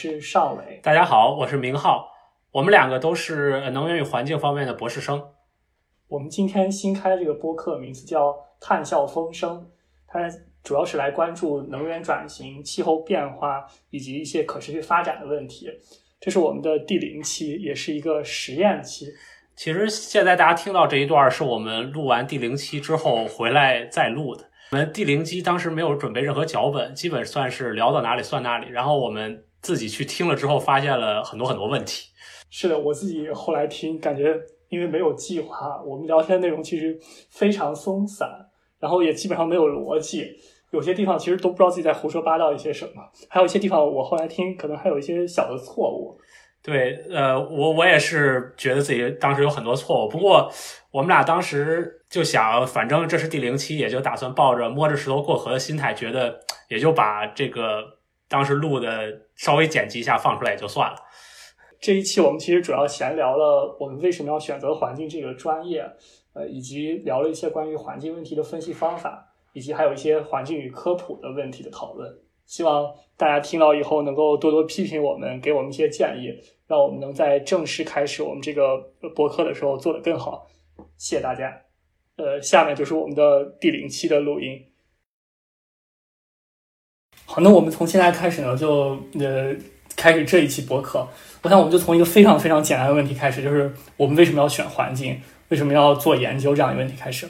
是尚伟。大家好，我是明浩。我们两个都是能源与环境方面的博士生。我们今天新开这个播客，名字叫《探笑风声》，它主要是来关注能源转型、气候变化以及一些可持续发展的问题。这是我们的第零期，也是一个实验期。其实现在大家听到这一段，是我们录完第零期之后回来再录的。我们第零期当时没有准备任何脚本，基本算是聊到哪里算哪里。然后我们自己去听了之后，发现了很多很多问题。是的，我自己后来听，感觉因为没有计划，我们聊天内容其实非常松散，然后也基本上没有逻辑，有些地方其实都不知道自己在胡说八道一些什么，还有一些地方我后来听可能还有一些小的错误。对，呃，我我也是觉得自己当时有很多错误，不过我们俩当时就想，反正这是第零期，也就打算抱着摸着石头过河的心态，觉得也就把这个当时录的稍微剪辑一下放出来也就算了。这一期我们其实主要闲聊了我们为什么要选择环境这个专业，呃，以及聊了一些关于环境问题的分析方法，以及还有一些环境与科普的问题的讨论。希望大家听到以后能够多多批评我们，给我们一些建议，让我们能在正式开始我们这个博客的时候做得更好。谢谢大家。呃，下面就是我们的第零期的录音。好，那我们从现在开始呢，就呃开始这一期博客。我想我们就从一个非常非常简单的问题开始，就是我们为什么要选环境，为什么要做研究这样一个问题开始。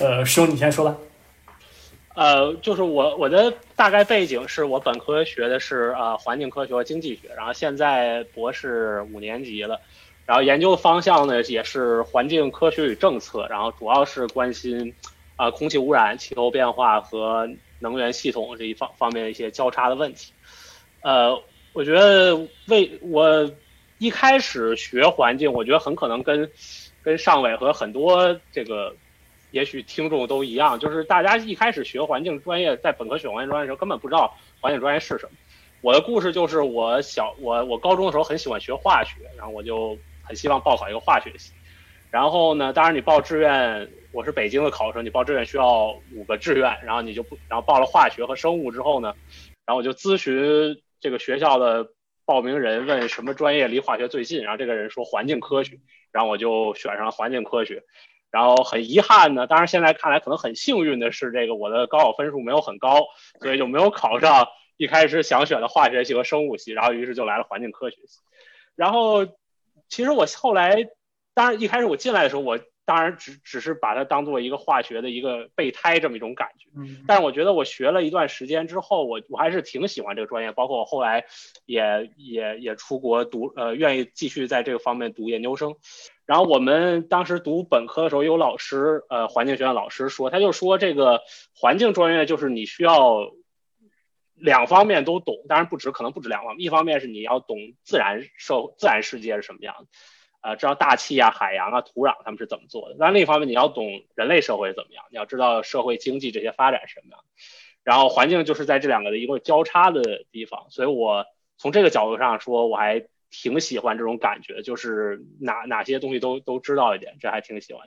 呃，师兄你先说吧。呃，就是我我的大概背景是我本科学的是呃环境科学和经济学，然后现在博士五年级了，然后研究的方向呢也是环境科学与政策，然后主要是关心啊空气污染、气候变化和能源系统这一方方面的一些交叉的问题。呃，我觉得为我一开始学环境，我觉得很可能跟跟尚伟和很多这个。也许听众都一样，就是大家一开始学环境专业，在本科学环境专业的时候，根本不知道环境专业是什么。我的故事就是，我小我我高中的时候很喜欢学化学，然后我就很希望报考一个化学系。然后呢，当然你报志愿，我是北京的考生，你报志愿需要五个志愿，然后你就不，然后报了化学和生物之后呢，然后我就咨询这个学校的报名人，问什么专业离化学最近，然后这个人说环境科学，然后我就选上了环境科学。然后很遗憾呢，当然现在看来可能很幸运的是，这个我的高考分数没有很高，所以就没有考上一开始想选的化学系和生物系，然后于是就来了环境科学系。然后其实我后来，当然一开始我进来的时候，我当然只只是把它当做一个化学的一个备胎这么一种感觉。嗯。但是我觉得我学了一段时间之后，我我还是挺喜欢这个专业，包括我后来也也也出国读，呃，愿意继续在这个方面读研究生。然后我们当时读本科的时候，有老师，呃，环境学院老师说，他就说这个环境专业就是你需要两方面都懂，当然不止，可能不止两方面。一方面是你要懂自然社自然世界是什么样的，呃，知道大气啊、海洋啊、土壤他们是怎么做的。但另一方面你要懂人类社会怎么样，你要知道社会经济这些发展什么样。然后环境就是在这两个的一个交叉的地方，所以我从这个角度上说，我还。挺喜欢这种感觉，就是哪哪些东西都都知道一点，这还挺喜欢。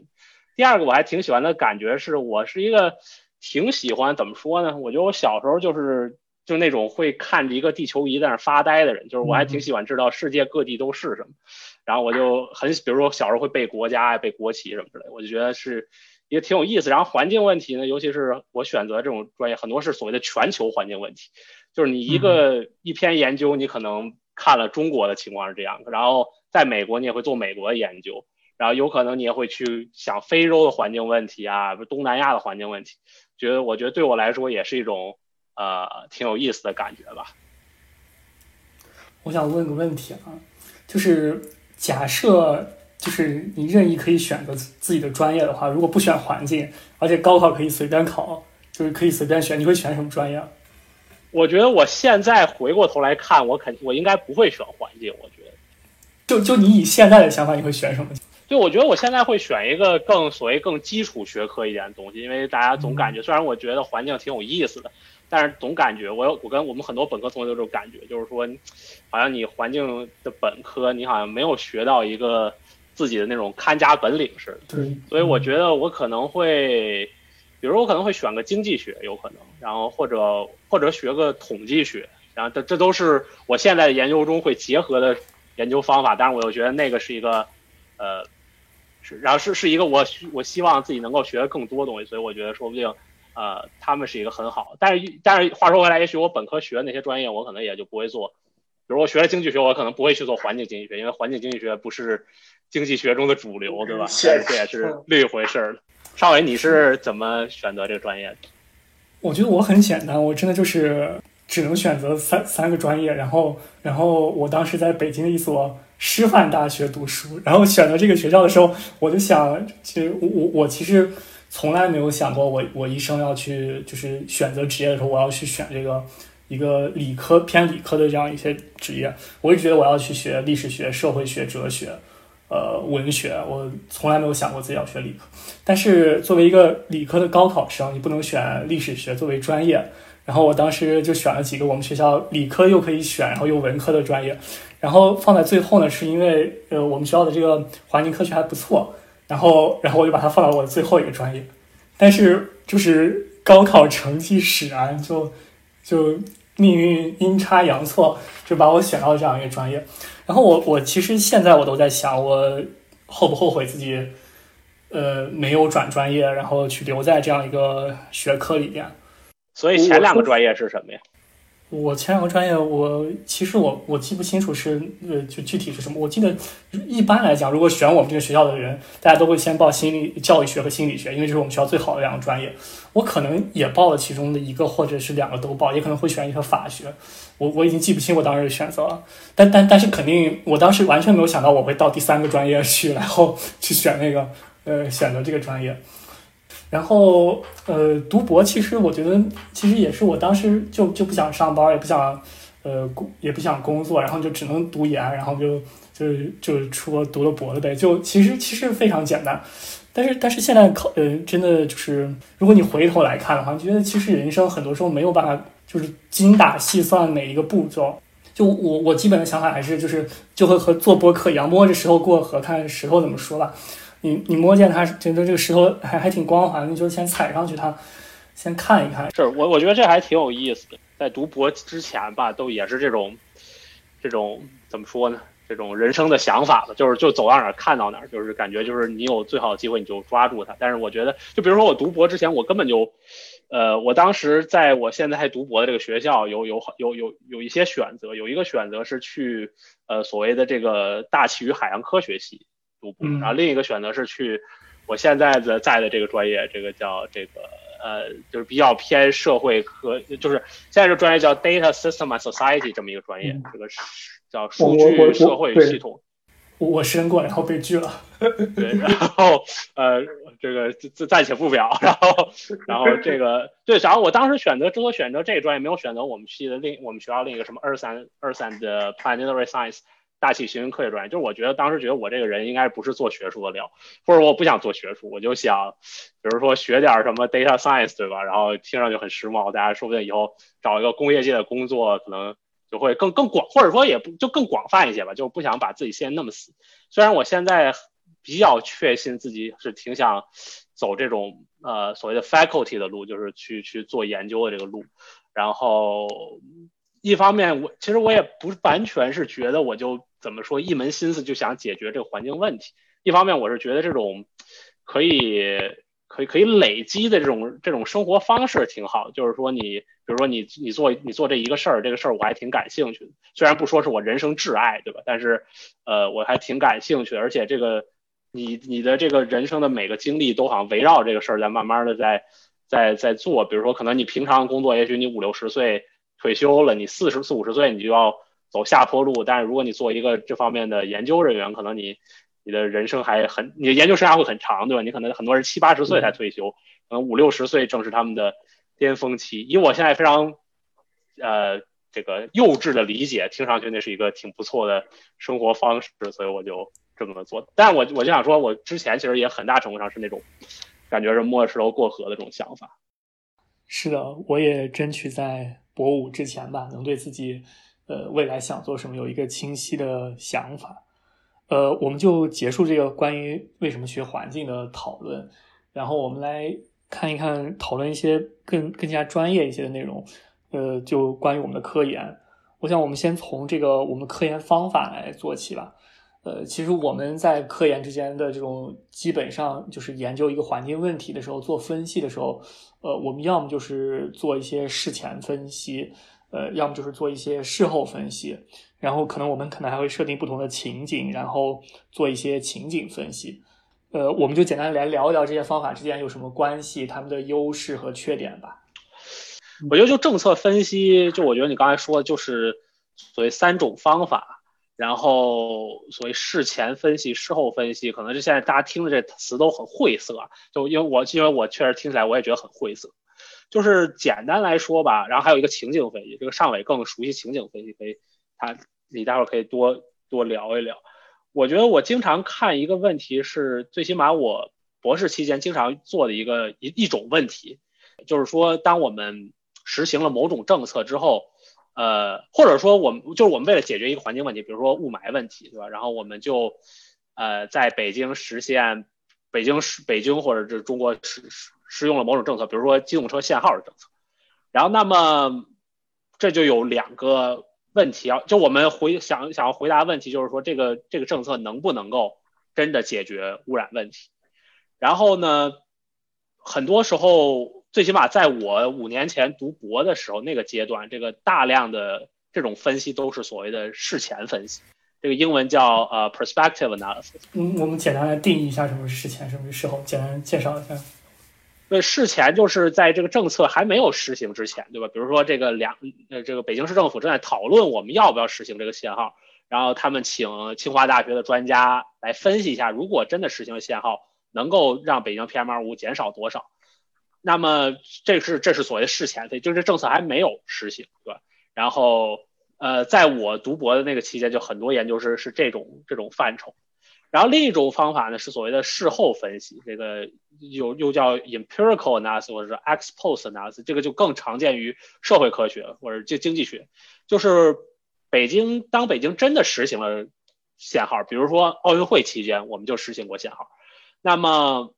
第二个我还挺喜欢的感觉是，我是一个挺喜欢怎么说呢？我觉得我小时候就是就那种会看着一个地球仪在那发呆的人，就是我还挺喜欢知道世界各地都是什么。然后我就很，比如说小时候会背国家、背国旗什么之类，我就觉得是也挺有意思。然后环境问题呢，尤其是我选择这种专业，很多是所谓的全球环境问题，就是你一个一篇研究，你可能。看了中国的情况是这样，然后在美国你也会做美国的研究，然后有可能你也会去想非洲的环境问题啊，东南亚的环境问题，觉得我觉得对我来说也是一种呃挺有意思的感觉吧。我想问个问题啊，就是假设就是你任意可以选择自己的专业的话，如果不选环境，而且高考可以随便考，就是可以随便选，你会选什么专业？我觉得我现在回过头来看，我肯我应该不会选环境。我觉得，就就你以现在的想法，你会选什么？就我觉得我现在会选一个更所谓更基础学科一点的东西，因为大家总感觉，虽然我觉得环境挺有意思的，但是总感觉我有我跟我们很多本科同学都这种感觉，就是说，好像你环境的本科，你好像没有学到一个自己的那种看家本领似的。对。所以我觉得我可能会。比如我可能会选个经济学，有可能，然后或者或者学个统计学，然后这这都是我现在研究中会结合的研究方法。但是我又觉得那个是一个，呃，是然后是是一个我我希望自己能够学更多东西，所以我觉得说不定，呃，他们是一个很好。但是但是话说回来，也许我本科学的那些专业，我可能也就不会做。比如我学了经济学，我可能不会去做环境经济学，因为环境经济学不是经济学中的主流，对吧？是这也是另一回事儿了。邵伟，你是怎么选择这个专业的？我觉得我很简单，我真的就是只能选择三三个专业，然后，然后我当时在北京的一所师范大学读书，然后选择这个学校的时候，我就想，其实我我我其实从来没有想过，我我一生要去就是选择职业的时候，我要去选这个一个理科偏理科的这样一些职业，我一直觉得我要去学历史学、社会学、哲学。呃，文学，我从来没有想过自己要学理科。但是作为一个理科的高考生，你不能选历史学作为专业。然后我当时就选了几个我们学校理科又可以选，然后又文科的专业。然后放在最后呢，是因为呃我们学校的这个环境科学还不错。然后，然后我就把它放到我最后一个专业。但是就是高考成绩使然，就就命运阴差阳错，就把我选到这样一个专业。然后我我其实现在我都在想，我后不后悔自己，呃，没有转专业，然后去留在这样一个学科里边。所以前两个专业是什么呀？我前两个专业，我其实我我记不清楚是呃就具体是什么。我记得一般来讲，如果选我们这个学校的人，大家都会先报心理教育学和心理学，因为这是我们学校最好的两个专业。我可能也报了其中的一个，或者是两个都报，也可能会选一个法学。我我已经记不清我当时的选择了，但但但是肯定，我当时完全没有想到我会到第三个专业去，然后去选那个呃选择这个专业。然后，呃，读博其实我觉得，其实也是我当时就就不想上班，也不想，呃，也不想工作，然后就只能读研，然后就就就出国读了博了呗。就其实其实非常简单，但是但是现在考，呃，真的就是，如果你回头来看的话，你觉得其实人生很多时候没有办法就是精打细算每一个步骤。就我我基本的想法还是就是就会和做播客一样，摸着石头过河，看石头怎么说吧。你你摸见它，觉得这个石头还还挺光滑，你就先踩上去它，先看一看。是我我觉得这还挺有意思的。在读博之前吧，都也是这种，这种怎么说呢？这种人生的想法吧，就是就走到哪儿看到哪儿，就是感觉就是你有最好的机会你就抓住它。但是我觉得，就比如说我读博之前，我根本就，呃，我当时在我现在读博的这个学校有有有有有一些选择，有一个选择是去呃所谓的这个大气与海洋科学系。读博，然后另一个选择是去我现在的在的这个专业，这个叫这个呃，就是比较偏社会科，就是现在这专业叫 Data System and Society 这么一个专业，这个是叫数据社会系统。我我申过，然后被拒了。对，然后呃，这个暂暂且不表，然后然后这个对，然后我当时选择之所以选择这个专业，没有选择我们系的另我们学校另一个什么 Earth and Earth and Planetary Science。大气行星科学专业，就是我觉得当时觉得我这个人应该不是做学术的料，或者我不想做学术，我就想，比如说学点什么 data science，对吧？然后听上去很时髦，大家说不定以后找一个工业界的工作，可能就会更更广，或者说也不就更广泛一些吧。就不想把自己限那么死。虽然我现在比较确信自己是挺想走这种呃所谓的 faculty 的路，就是去去做研究的这个路，然后。一方面，我其实我也不完全是觉得我就怎么说一门心思就想解决这个环境问题。一方面，我是觉得这种可以可以可以累积的这种这种生活方式挺好。就是说，你比如说你你做你做这一个事儿，这个事儿我还挺感兴趣的。虽然不说是我人生挚爱，对吧？但是呃，我还挺感兴趣的。而且这个你你的这个人生的每个经历都好像围绕这个事儿在慢慢的在在在做。比如说，可能你平常工作，也许你五六十岁。退休了，你四十四五十岁，你就要走下坡路。但是如果你做一个这方面的研究人员，可能你你的人生还很，你的研究生涯会很长，对吧？你可能很多人七八十岁才退休，可能五六十岁正是他们的巅峰期。以我现在非常呃这个幼稚的理解，听上去那是一个挺不错的生活方式，所以我就这么做。但我我就想说，我之前其实也很大程度上是那种感觉是摸着石头过河的这种想法。是的，我也争取在。博五之前吧，能对自己，呃，未来想做什么有一个清晰的想法。呃，我们就结束这个关于为什么学环境的讨论，然后我们来看一看，讨论一些更更加专业一些的内容。呃，就关于我们的科研。我想我们先从这个我们科研方法来做起吧。呃，其实我们在科研之间的这种基本上就是研究一个环境问题的时候，做分析的时候，呃，我们要么就是做一些事前分析，呃，要么就是做一些事后分析，然后可能我们可能还会设定不同的情景，然后做一些情景分析。呃，我们就简单来聊一聊这些方法之间有什么关系，他们的优势和缺点吧。我觉得就政策分析，就我觉得你刚才说的就是所谓三种方法，然后所谓事前分析、事后分析，可能是现在大家听的这词都很晦涩，就因为我因为我确实听起来我也觉得很晦涩。就是简单来说吧，然后还有一个情景分析，这个尚伟更熟悉情景分析，可以他你待会儿可以多多聊一聊。我觉得我经常看一个问题是，最起码我博士期间经常做的一个一一种问题，就是说当我们实行了某种政策之后，呃，或者说我们就是我们为了解决一个环境问题，比如说雾霾问题，对吧？然后我们就呃在北京实现北京市北京或者是中国实实实用了某种政策，比如说机动车限号的政策。然后那么这就有两个问题啊，就我们回想想要回答问题，就是说这个这个政策能不能够真的解决污染问题？然后呢，很多时候。最起码在我五年前读博的时候，那个阶段，这个大量的这种分析都是所谓的事前分析，这个英文叫呃 perspective analysis。嗯，我们简单来定义一下什么是事前，什么是事后，简单介绍一下。对，事前就是在这个政策还没有实行之前，对吧？比如说这个两呃，这个北京市政府正在讨论我们要不要实行这个限号，然后他们请清华大学的专家来分析一下，如果真的实行限号，能够让北京 PM 二五减少多少。那么这是这是所谓事前，就是政策还没有实行，对吧？然后呃，在我读博的那个期间，就很多研究生是这种这种范畴。然后另一种方法呢，是所谓的事后分析，这个又又叫 empirical analysis 或者是 ex post analysis，这个就更常见于社会科学或者经经济学。就是北京当北京真的实行了限号，比如说奥运会期间我们就实行过限号，那么。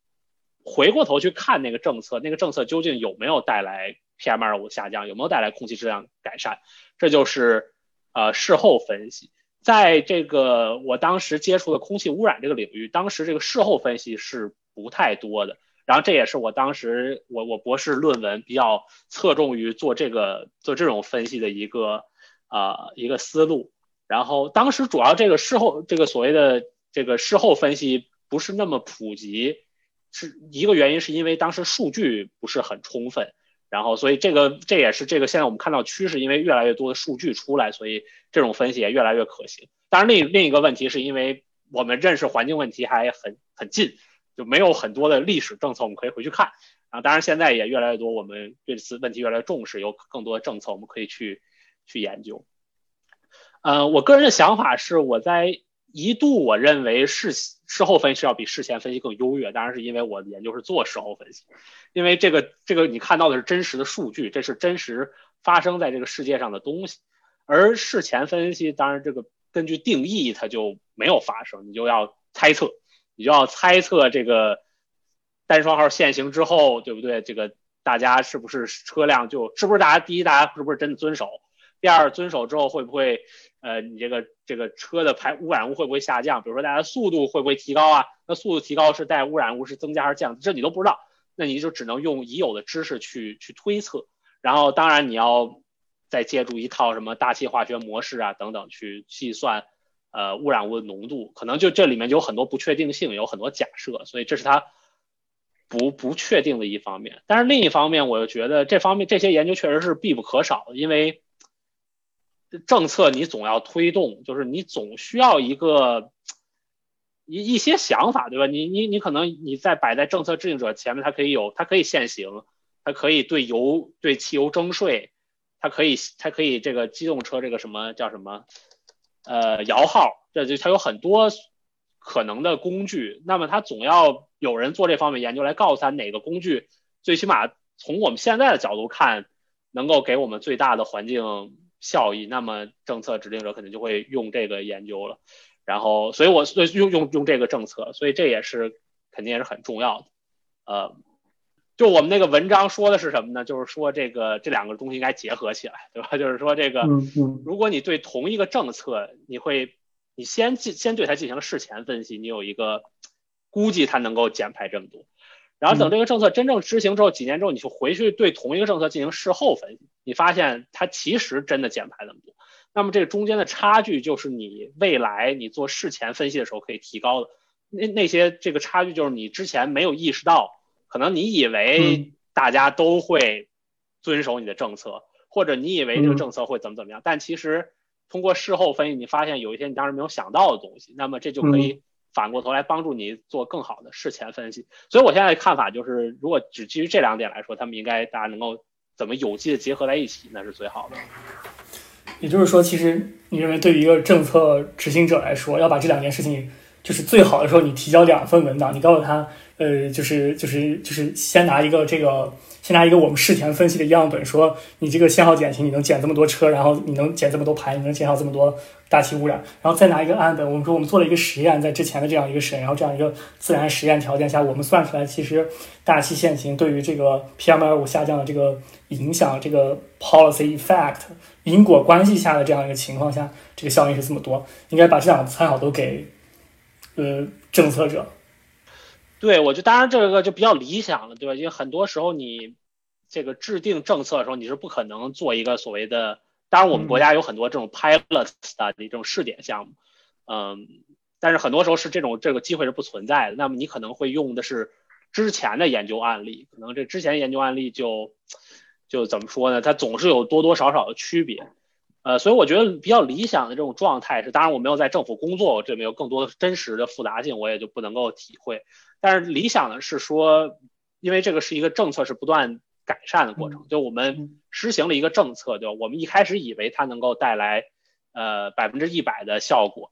回过头去看那个政策，那个政策究竟有没有带来 PM 二五下降，有没有带来空气质量改善？这就是呃事后分析。在这个我当时接触的空气污染这个领域，当时这个事后分析是不太多的。然后这也是我当时我我博士论文比较侧重于做这个做这种分析的一个啊一个思路。然后当时主要这个事后这个所谓的这个事后分析不是那么普及。是一个原因，是因为当时数据不是很充分，然后所以这个这也是这个现在我们看到趋势，因为越来越多的数据出来，所以这种分析也越来越可行。当然，另另一个问题是因为我们认识环境问题还很很近，就没有很多的历史政策我们可以回去看。然后，当然现在也越来越多，我们对此问题越来越重视，有更多的政策我们可以去去研究。呃，我个人的想法是，我在。一度我认为事事后分析要比事前分析更优越，当然是因为我研究是做事后分析，因为这个这个你看到的是真实的数据，这是真实发生在这个世界上的东西，而事前分析当然这个根据定义它就没有发生，你就要猜测，你就要猜测这个单双号限行之后，对不对？这个大家是不是车辆就是不是大家第一大家是不是真的遵守？第二遵守之后会不会？呃，你这个这个车的排污染物会不会下降？比如说大家速度会不会提高啊？那速度提高是带污染物是增加还是降？这你都不知道，那你就只能用已有的知识去去推测。然后当然你要再借助一套什么大气化学模式啊等等去计算呃污染物的浓度，可能就这里面就有很多不确定性，有很多假设，所以这是它不不确定的一方面。但是另一方面，我又觉得这方面这些研究确实是必不可少的，因为。政策你总要推动，就是你总需要一个一一些想法，对吧？你你你可能你在摆在政策制定者前面，它可以有，它可以限行，它可以对油对汽油征税，它可以它可以这个机动车这个什么叫什么呃摇号，这就它有很多可能的工具。那么它总要有人做这方面研究来告诉他哪个工具最起码从我们现在的角度看，能够给我们最大的环境。效益，那么政策制定者肯定就会用这个研究了，然后，所以我用用用这个政策，所以这也是肯定也是很重要的，呃，就我们那个文章说的是什么呢？就是说这个这两个东西应该结合起来，对吧？就是说这个，如果你对同一个政策，你会你先进先对它进行了事前分析，你有一个估计它能够减排这么多，然后等这个政策真正执行之后，几年之后你去回去对同一个政策进行事后分析，你发现它其实真的减排那么多。那么这个中间的差距就是你未来你做事前分析的时候可以提高的。那那些这个差距就是你之前没有意识到，可能你以为大家都会遵守你的政策，或者你以为这个政策会怎么怎么样，但其实通过事后分析，你发现有一些你当时没有想到的东西，那么这就可以反过头来帮助你做更好的事前分析。所以我现在的看法就是，如果只基于这两点来说，他们应该大家能够怎么有机的结合在一起，那是最好的。也就是说，其实你认为对于一个政策执行者来说，要把这两件事情，就是最好的时候，你提交两份文档，你告诉他，呃，就是就是就是先拿一个这个。先拿一个我们事前分析的样本，说你这个限号减轻，你能减这么多车，然后你能减这么多牌，你能减少这么多大气污染，然后再拿一个案本，我们说我们做了一个实验，在之前的这样一个审，然后这样一个自然实验条件下，我们算出来，其实大气限行对于这个 PM 二五下降的这个影响，这个 policy effect 因果关系下的这样一个情况下，这个效应是这么多，应该把这两个参考都给呃政策者。对，我觉得当然这个就比较理想了，对吧？因为很多时候你这个制定政策的时候，你是不可能做一个所谓的，当然我们国家有很多这种 pilot study 这种试点项目，嗯，但是很多时候是这种这个机会是不存在的。那么你可能会用的是之前的研究案例，可能这之前研究案例就就怎么说呢？它总是有多多少少的区别。呃，所以我觉得比较理想的这种状态是，当然我没有在政府工作，我这边有更多的真实的复杂性，我也就不能够体会。但是理想的是说，因为这个是一个政策是不断改善的过程，就我们实行了一个政策，就？我们一开始以为它能够带来呃百分之一百的效果，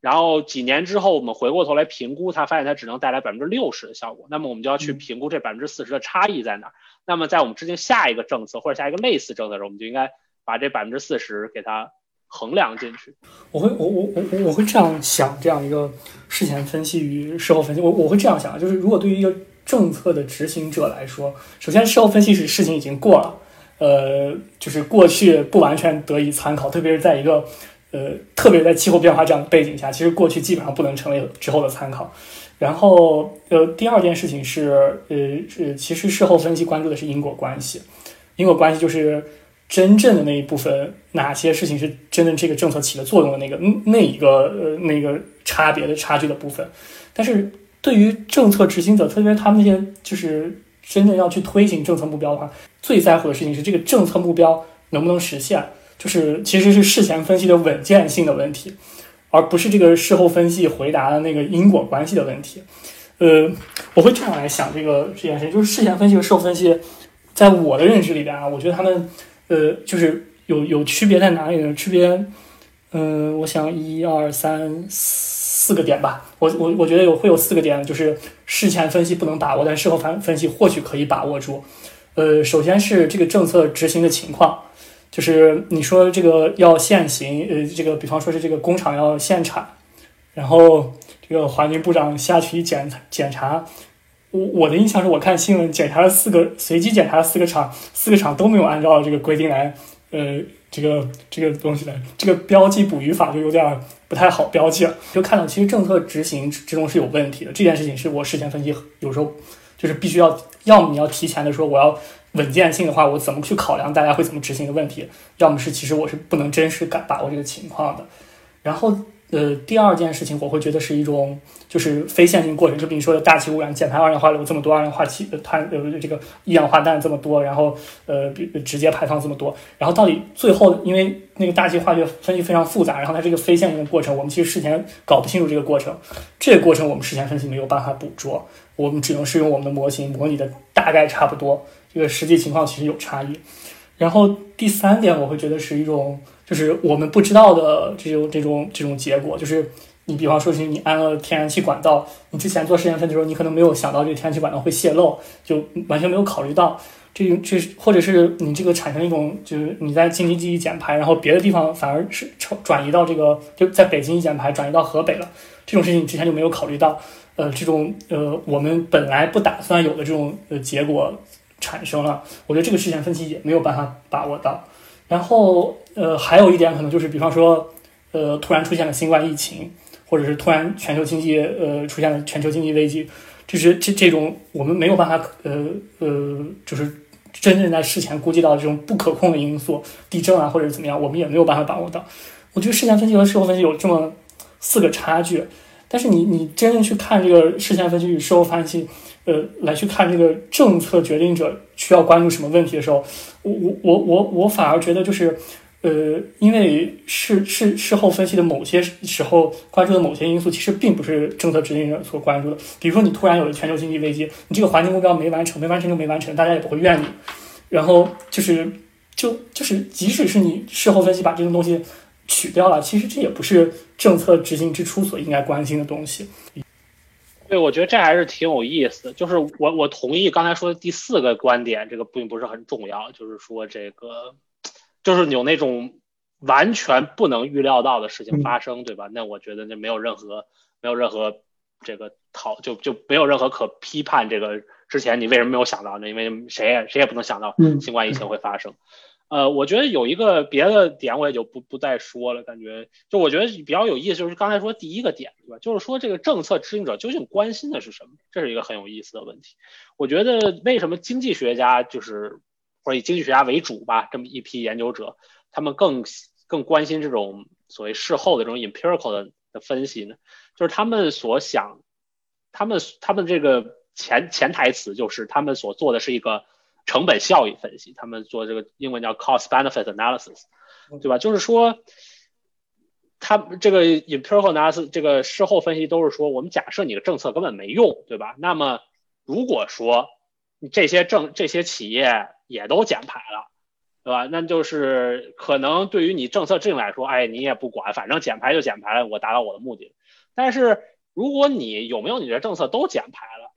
然后几年之后我们回过头来评估，它发现它只能带来百分之六十的效果，那么我们就要去评估这百分之四十的差异在哪儿。那么在我们制定下一个政策或者下一个类似政策的时候，我们就应该。把这百分之四十给它衡量进去，我会我我我我会这样想，这样一个事前分析与事后分析，我我会这样想，就是如果对于一个政策的执行者来说，首先事后分析是事情已经过了，呃，就是过去不完全得以参考，特别是在一个呃，特别在气候变化这样的背景下，其实过去基本上不能成为之后的参考。然后呃，第二件事情是呃是其实事后分析关注的是因果关系，因果关系就是。真正的那一部分，哪些事情是真正这个政策起的作用的那个那一个呃那个差别的差距的部分？但是对于政策执行者，特别是他们那些就是真正要去推行政策目标的话，最在乎的事情是这个政策目标能不能实现，就是其实是事前分析的稳健性的问题，而不是这个事后分析回答的那个因果关系的问题。呃，我会这样来想这个这件事情，就是事前分析和事后分析，在我的认知里边啊，我觉得他们。呃，就是有有区别在哪里呢？区别，嗯，我想一二三四四个点吧。我我我觉得有会有四个点，就是事前分析不能把握，但事后分分析或许可以把握住。呃，首先是这个政策执行的情况，就是你说这个要限行，呃，这个比方说是这个工厂要限产，然后这个环境部长下去检检查。我我的印象是我看新闻检查了四个，随机检查了四个厂，四个厂都没有按照这个规定来，呃，这个这个东西呢，这个标记捕鱼法就有点不太好标记了。就看到其实政策执行之中是有问题的，这件事情是我事前分析，有时候就是必须要，要么你要提前的说我要稳健性的话，我怎么去考量大家会怎么执行的问题，要么是其实我是不能真实感把握这个情况的，然后。呃，第二件事情我会觉得是一种就是非线性过程，就比如说的大气污染，减排二氧化硫这么多，二氧化气碳呃这个一氧化氮这么多，然后呃直接排放这么多，然后到底最后因为那个大气化学分析非常复杂，然后它这个非线性的过程，我们其实事前搞不清楚这个过程，这个过程我们事前分析没有办法捕捉，我们只能是用我们的模型模拟的大概差不多，这个实际情况其实有差异。然后第三点我会觉得是一种。就是我们不知道的这种这种这种结果，就是你比方说是你安了天然气管道，你之前做试验分的时候，你可能没有想到这个天然气管道会泄漏，就完全没有考虑到这这，或者是你这个产生一种就是你在京津冀一减排，然后别的地方反而是转转移到这个就在北京一减排转移到河北了，这种事情你之前就没有考虑到。呃这种呃我们本来不打算有的这种呃结果产生了，我觉得这个事件分析也没有办法把握到。然后呃还有一点可能就是，比方说呃突然出现了新冠疫情，或者是突然全球经济呃出现了全球经济危机，就是这这种我们没有办法呃呃就是真正在事前估计到这种不可控的因素，地震啊或者怎么样，我们也没有办法把握到。我觉得事前分析和事后分析有这么四个差距，但是你你真正去看这个事前分析与事后分析，呃，来去看这个政策决定者需要关注什么问题的时候，我我我我我反而觉得就是，呃，因为事事事后分析的某些时候关注的某些因素，其实并不是政策制定者所关注的。比如说你突然有了全球经济危机，你这个环境目标没完成，没完成就没完成，大家也不会怨你。然后就是就就是即使是你事后分析把这个东西。取掉了，其实这也不是政策执行之初所应该关心的东西。对，我觉得这还是挺有意思的。就是我我同意刚才说的第四个观点，这个并不是很重要。就是说这个，就是有那种完全不能预料到的事情发生，对吧？那我觉得那没有任何没有任何这个讨就就没有任何可批判。这个之前你为什么没有想到呢？因为谁也谁也不能想到新冠疫情会发生。呃，我觉得有一个别的点，我也就不不再说了。感觉就我觉得比较有意思，就是刚才说第一个点，对吧？就是说这个政策制定者究竟关心的是什么？这是一个很有意思的问题。我觉得为什么经济学家就是或者以经济学家为主吧，这么一批研究者，他们更更关心这种所谓事后的这种 empirical 的的分析呢？就是他们所想，他们他们这个潜潜台词就是他们所做的是一个。成本效益分析，他们做这个英文叫 cost benefit analysis，对吧？就是说，他这个 empirical analysis 这个事后分析都是说，我们假设你的政策根本没用，对吧？那么如果说这些政这些企业也都减排了，对吧？那就是可能对于你政策制定来说，哎，你也不管，反正减排就减排了，我达到我的目的。但是如果你有没有你的政策都减排了，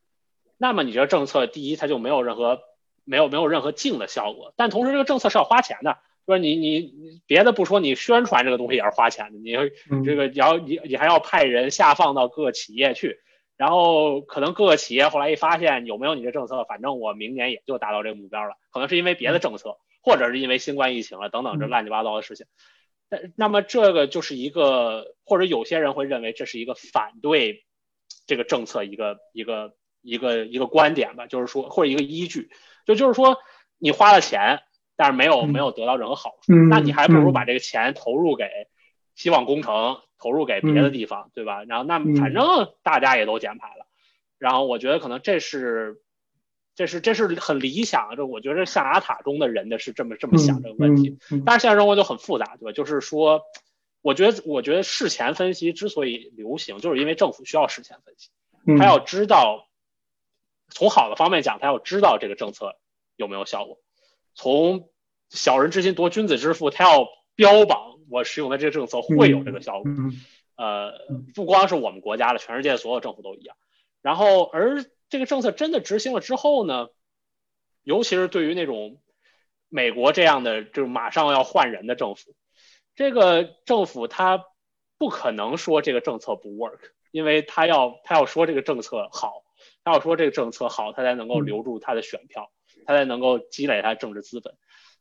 那么你这政策第一它就没有任何。没有没有任何净的效果，但同时这个政策是要花钱的，说你你你别的不说，你宣传这个东西也是花钱的，你这个要你你还要派人下放到各个企业去，然后可能各个企业后来一发现有没有你这政策，反正我明年也就达到这个目标了，可能是因为别的政策，或者是因为新冠疫情了等等这乱七八糟的事情，那那么这个就是一个，或者有些人会认为这是一个反对这个政策一个一个一个一个观点吧，就是说或者一个依据。就就是说，你花了钱，但是没有没有得到任何好处，那你还不如把这个钱投入给希望工程，投入给别的地方，对吧？然后那反正大家也都减排了，然后我觉得可能这是，这是这是很理想，这我觉得象牙塔中的人的是这么这么想这个问题，但是现实生活就很复杂，对吧？就是说，我觉得我觉得事前分析之所以流行，就是因为政府需要事前分析，他要知道。从好的方面讲，他要知道这个政策有没有效果；从小人之心夺君子之腹，他要标榜我使用的这个政策会有这个效果。呃，不光是我们国家的，全世界所有政府都一样。然后，而这个政策真的执行了之后呢，尤其是对于那种美国这样的，就是马上要换人的政府，这个政府他不可能说这个政策不 work，因为他要他要说这个政策好。他要说这个政策好，他才能够留住他的选票，他才能够积累他政治资本。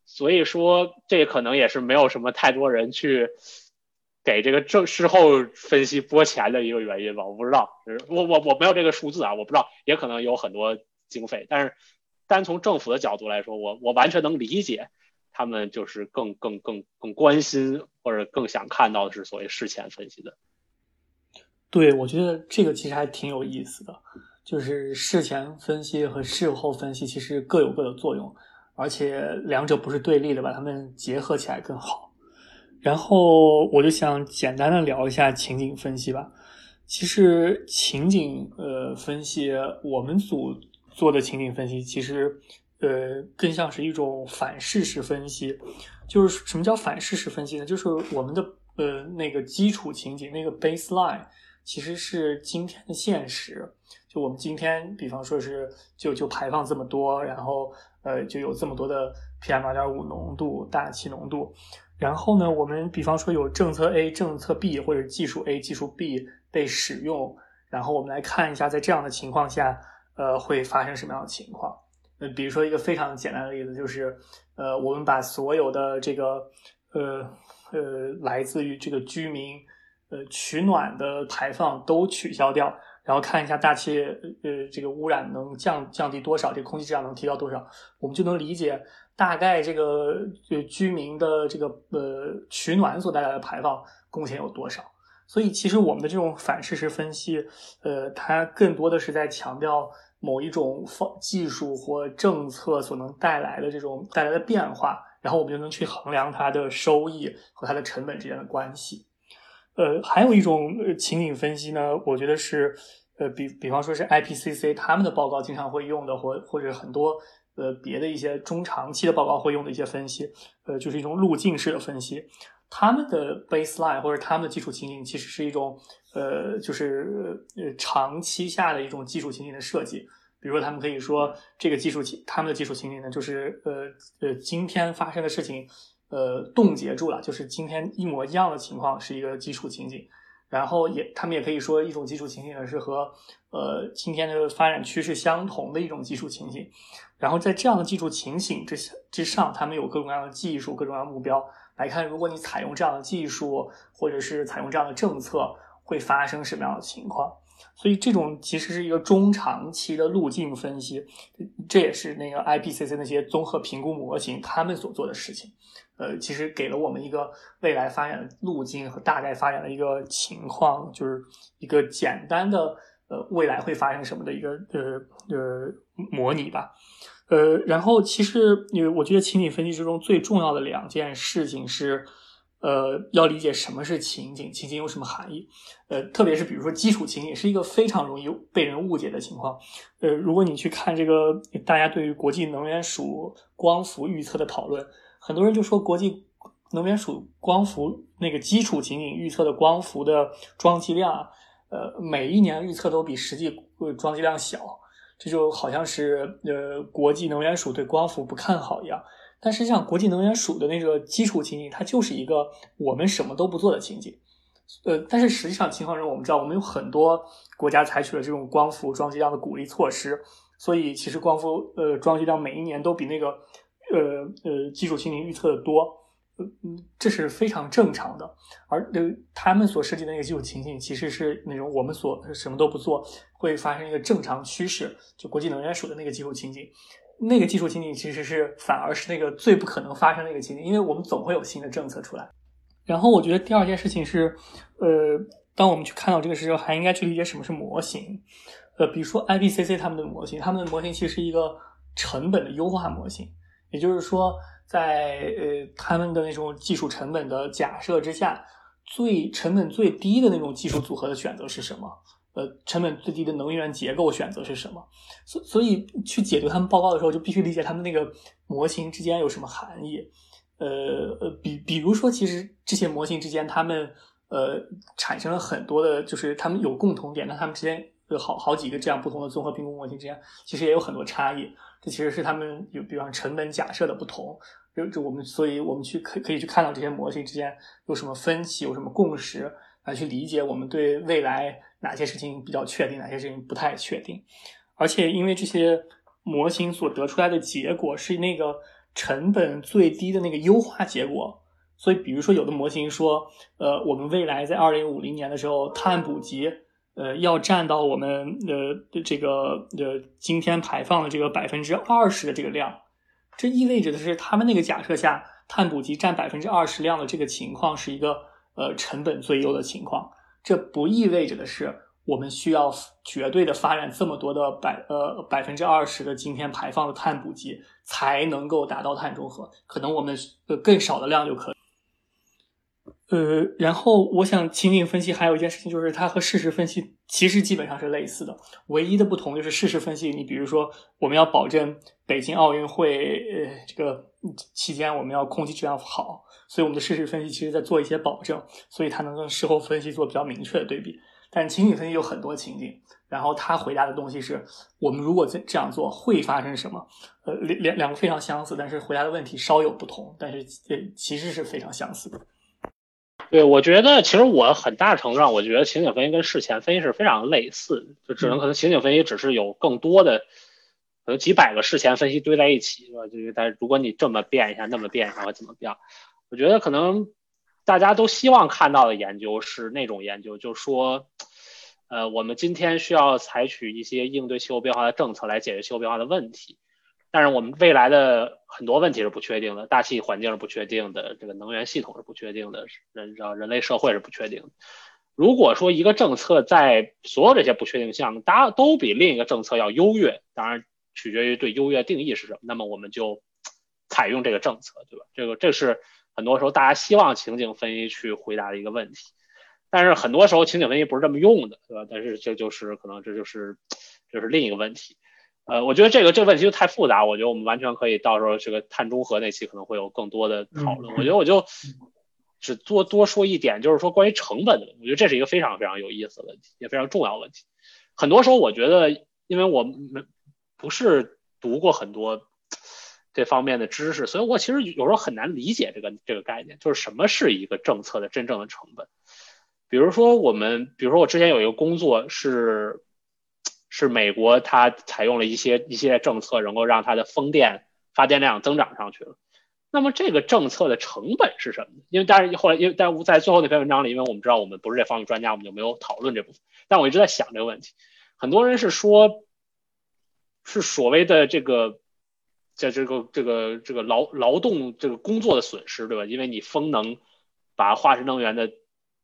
所以说，这可能也是没有什么太多人去给这个政事后分析拨钱的一个原因吧。我不知道，我我我没有这个数字啊，我不知道，也可能有很多经费。但是，单从政府的角度来说，我我完全能理解他们就是更更更更关心或者更想看到的是所谓事前分析的。对，我觉得这个其实还挺有意思的。就是事前分析和事后分析其实各有各的作用，而且两者不是对立的，把它们结合起来更好。然后我就想简单的聊一下情景分析吧。其实情景呃分析，我们组做的情景分析其实呃更像是一种反事实分析。就是什么叫反事实分析呢？就是我们的呃那个基础情景那个 baseline 其实是今天的现实。就我们今天，比方说是就就排放这么多，然后呃就有这么多的 PM 二点五浓度、大气浓度，然后呢，我们比方说有政策 A、政策 B 或者技术 A、技术 B 被使用，然后我们来看一下，在这样的情况下，呃，会发生什么样的情况？呃，比如说一个非常简单的例子，就是呃，我们把所有的这个呃呃来自于这个居民呃取暖的排放都取消掉。然后看一下大气呃这个污染能降降低多少，这个空气质量能提高多少，我们就能理解大概这个呃居民的这个呃取暖所带来的排放贡献有多少。所以其实我们的这种反事实分析，呃，它更多的是在强调某一种方技术或政策所能带来的这种带来的变化，然后我们就能去衡量它的收益和它的成本之间的关系。呃，还有一种情景分析呢，我觉得是，呃，比比方说是 IPCC 他们的报告经常会用的，或或者很多呃别的一些中长期的报告会用的一些分析，呃，就是一种路径式的分析。他们的 baseline 或者他们的基础情景其实是一种，呃，就是呃长期下的一种基础情景的设计。比如说，他们可以说这个基础情，他们的基础情景呢，就是呃呃今天发生的事情。呃，冻结住了，就是今天一模一样的情况是一个基础情景，然后也他们也可以说一种基础情景呢是和呃今天的发展趋势相同的一种基础情景，然后在这样的基础情形之之上，他们有各种各样的技术、各种各样的目标来看，如果你采用这样的技术或者是采用这样的政策，会发生什么样的情况？所以这种其实是一个中长期的路径分析，这也是那个 IPCC 那些综合评估模型他们所做的事情。呃，其实给了我们一个未来发展的路径和大概发展的一个情况，就是一个简单的呃未来会发生什么的一个呃呃模拟吧。呃，然后其实因为我觉得情景分析之中最重要的两件事情是，呃，要理解什么是情景，情景有什么含义。呃，特别是比如说基础情景是一个非常容易被人误解的情况。呃，如果你去看这个大家对于国际能源署光伏预测的讨论。很多人就说，国际能源署光伏那个基础情景预测的光伏的装机量，呃，每一年预测都比实际装机量小，这就好像是呃国际能源署对光伏不看好一样。但实际上，国际能源署的那个基础情景，它就是一个我们什么都不做的情景。呃，但是实际上情况中，我们知道，我们有很多国家采取了这种光伏装机量的鼓励措施，所以其实光伏呃装机量每一年都比那个。呃呃，基础情景预测的多，呃，这是非常正常的。而呃，他们所设计的那个基础情景，其实是那种我们所什么都不做会发生一个正常趋势。就国际能源署的那个基础情景，那个技术情景其实是反而是那个最不可能发生的一个情景，因为我们总会有新的政策出来。然后我觉得第二件事情是，呃，当我们去看到这个时候，还应该去理解什么是模型。呃，比如说 IPCC 他们的模型，他们的模型其实是一个成本的优化模型。也就是说，在呃他们的那种技术成本的假设之下，最成本最低的那种技术组合的选择是什么？呃，成本最低的能源结构选择是什么？所所以去解读他们报告的时候，就必须理解他们那个模型之间有什么含义。呃呃，比比如说，其实这些模型之间，他们呃产生了很多的，就是他们有共同点，但他们之间有好好几个这样不同的综合评估模型之间，其实也有很多差异。这其实是他们有，比方成本假设的不同，就就我们，所以我们去可可以去看到这些模型之间有什么分歧，有什么共识，来去理解我们对未来哪些事情比较确定，哪些事情不太确定。而且因为这些模型所得出来的结果是那个成本最低的那个优化结果，所以比如说有的模型说，呃，我们未来在二零五零年的时候碳捕集。呃，要占到我们的这个的今天排放的这个百分之二十的这个量，这意味着的是，他们那个假设下，碳捕集占百分之二十量的这个情况是一个呃成本最优的情况。这不意味着的是，我们需要绝对的发展这么多的百呃百分之二十的今天排放的碳补集才能够达到碳中和，可能我们呃更少的量就可以。呃，然后我想情景分析还有一件事情，就是它和事实分析其实基本上是类似的，唯一的不同就是事实分析，你比如说我们要保证北京奥运会呃这个期间我们要空气质量好，所以我们的事实分析其实在做一些保证，所以它能跟事后分析做比较明确的对比。但情景分析有很多情景，然后他回答的东西是我们如果这这样做会发生什么？呃，两两两个非常相似，但是回答的问题稍有不同，但是呃其实是非常相似的。对，我觉得其实我很大程度上，我觉得情景分析跟事前分析是非常类似的，就只能可能情景分析只是有更多的，可能几百个事前分析堆在一起，是吧？就是但如果你这么变一下，那么变一下，会怎么样？我觉得可能大家都希望看到的研究是那种研究，就是说，呃，我们今天需要采取一些应对气候变化的政策来解决气候变化的问题。但是我们未来的很多问题是不确定的，大气环境是不确定的，这个能源系统是不确定的，人让人类社会是不确定的。如果说一个政策在所有这些不确定项，大家都比另一个政策要优越，当然取决于对优越定义是什么，那么我们就采用这个政策，对吧？这个这是很多时候大家希望情景分析去回答的一个问题。但是很多时候情景分析不是这么用的，对吧？但是这就是可能这就是这是另一个问题。呃，我觉得这个这个问题就太复杂，我觉得我们完全可以到时候这个碳中和那期可能会有更多的讨论。我觉得我就只多多说一点，就是说关于成本的问题，我觉得这是一个非常非常有意思的问题，也非常重要的问题。很多时候我觉得，因为我们不是读过很多这方面的知识，所以我其实有时候很难理解这个这个概念，就是什么是一个政策的真正的成本。比如说我们，比如说我之前有一个工作是。是美国，它采用了一些一系列政策，能够让它的风电发电量增长上去了。那么这个政策的成本是什么？因为当然后来，因为但在最后那篇文章里，因为我们知道我们不是这方面专家，我们就没有讨论这部分。但我一直在想这个问题。很多人是说，是所谓的这个，在这个这个这个劳劳动这个工作的损失，对吧？因为你风能把化石能源的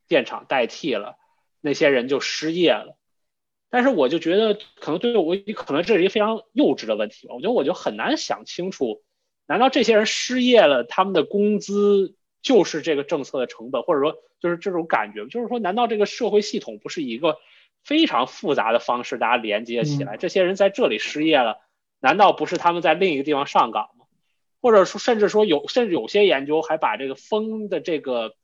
电厂代替了，那些人就失业了。但是我就觉得，可能对于我，可能这是一个非常幼稚的问题吧。我觉得我就很难想清楚，难道这些人失业了，他们的工资就是这个政策的成本，或者说就是这种感觉？就是说，难道这个社会系统不是一个非常复杂的方式，大家连接起来？这些人在这里失业了，难道不是他们在另一个地方上岗吗？或者说，甚至说有，甚至有些研究还把这个风的这个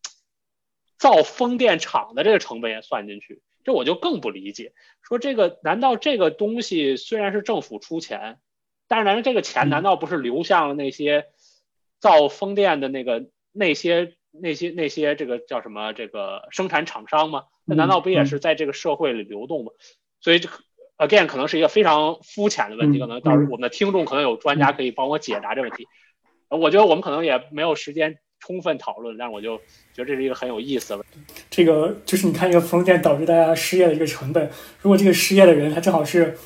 造风电场的这个成本也算进去。这我就更不理解，说这个难道这个东西虽然是政府出钱，但是难道这个钱难道不是流向了那些造风电的那个那些那些那些这个叫什么这个生产厂商吗？那难道不也是在这个社会里流动吗？所以这 again 可能是一个非常肤浅的问题，可能到时候我们的听众可能有专家可以帮我解答这个问题。我觉得我们可能也没有时间。充分讨论，但我就觉得这是一个很有意思的。这个就是你看，一个封建导致大家失业的一个成本。如果这个失业的人他正好是，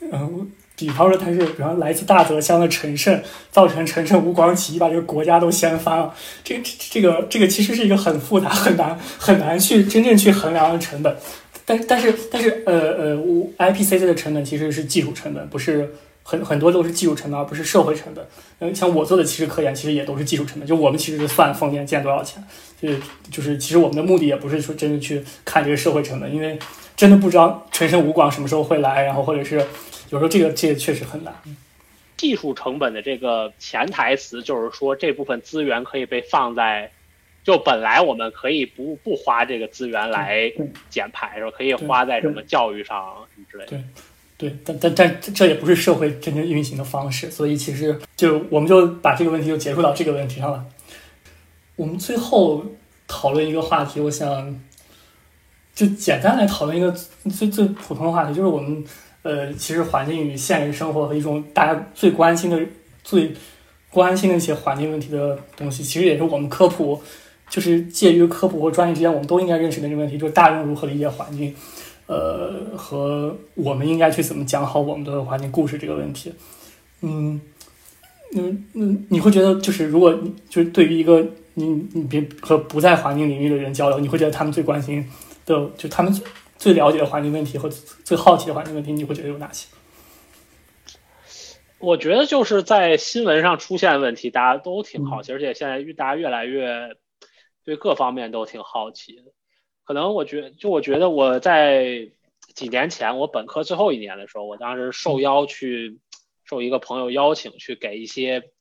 嗯，比方说他是，比方来自大泽乡的陈胜，造成陈胜吴广起义，把这个国家都掀翻了。这个这个这个其实是一个很复杂、很难 很难去真正去衡量的成本。但但是但是呃呃，IPCC 的成本其实是技术成本，不是。很很多都是技术成本，而不是社会成本。嗯，像我做的其实科研，其实也都是技术成本。就我们其实是算风电建多少钱，就是就是其实我们的目的也不是说真的去看这个社会成本，因为真的不知道陈胜吴广什么时候会来，然后或者是有时候这个这个确实很难。技术成本的这个潜台词就是说，这部分资源可以被放在，就本来我们可以不不花这个资源来减排，是吧？可以花在什么教育上什么之类的。对，对但但但这也不是社会真正运行的方式，所以其实就我们就把这个问题就结束到这个问题上了。我们最后讨论一个话题，我想就简单来讨论一个最最普通的话题，就是我们呃，其实环境与现实生活和一种大家最关心的、最关心的一些环境问题的东西，其实也是我们科普，就是介于科普和专业之间，我们都应该认识的这个问题，就是大众如何理解环境。呃，和我们应该去怎么讲好我们的环境故事这个问题，嗯，嗯嗯，你会觉得就是如果你就是对于一个你你别和不在环境领域的人交流，你会觉得他们最关心的就他们最最了解的环境问题和最好奇的环境问题，你会觉得有哪些？我觉得就是在新闻上出现问题，大家都挺好奇，而且现在大家越来越对各方面都挺好奇的。可能我觉就我觉得我在几年前我本科最后一年的时候，我当时受邀去受一个朋友邀请去给一些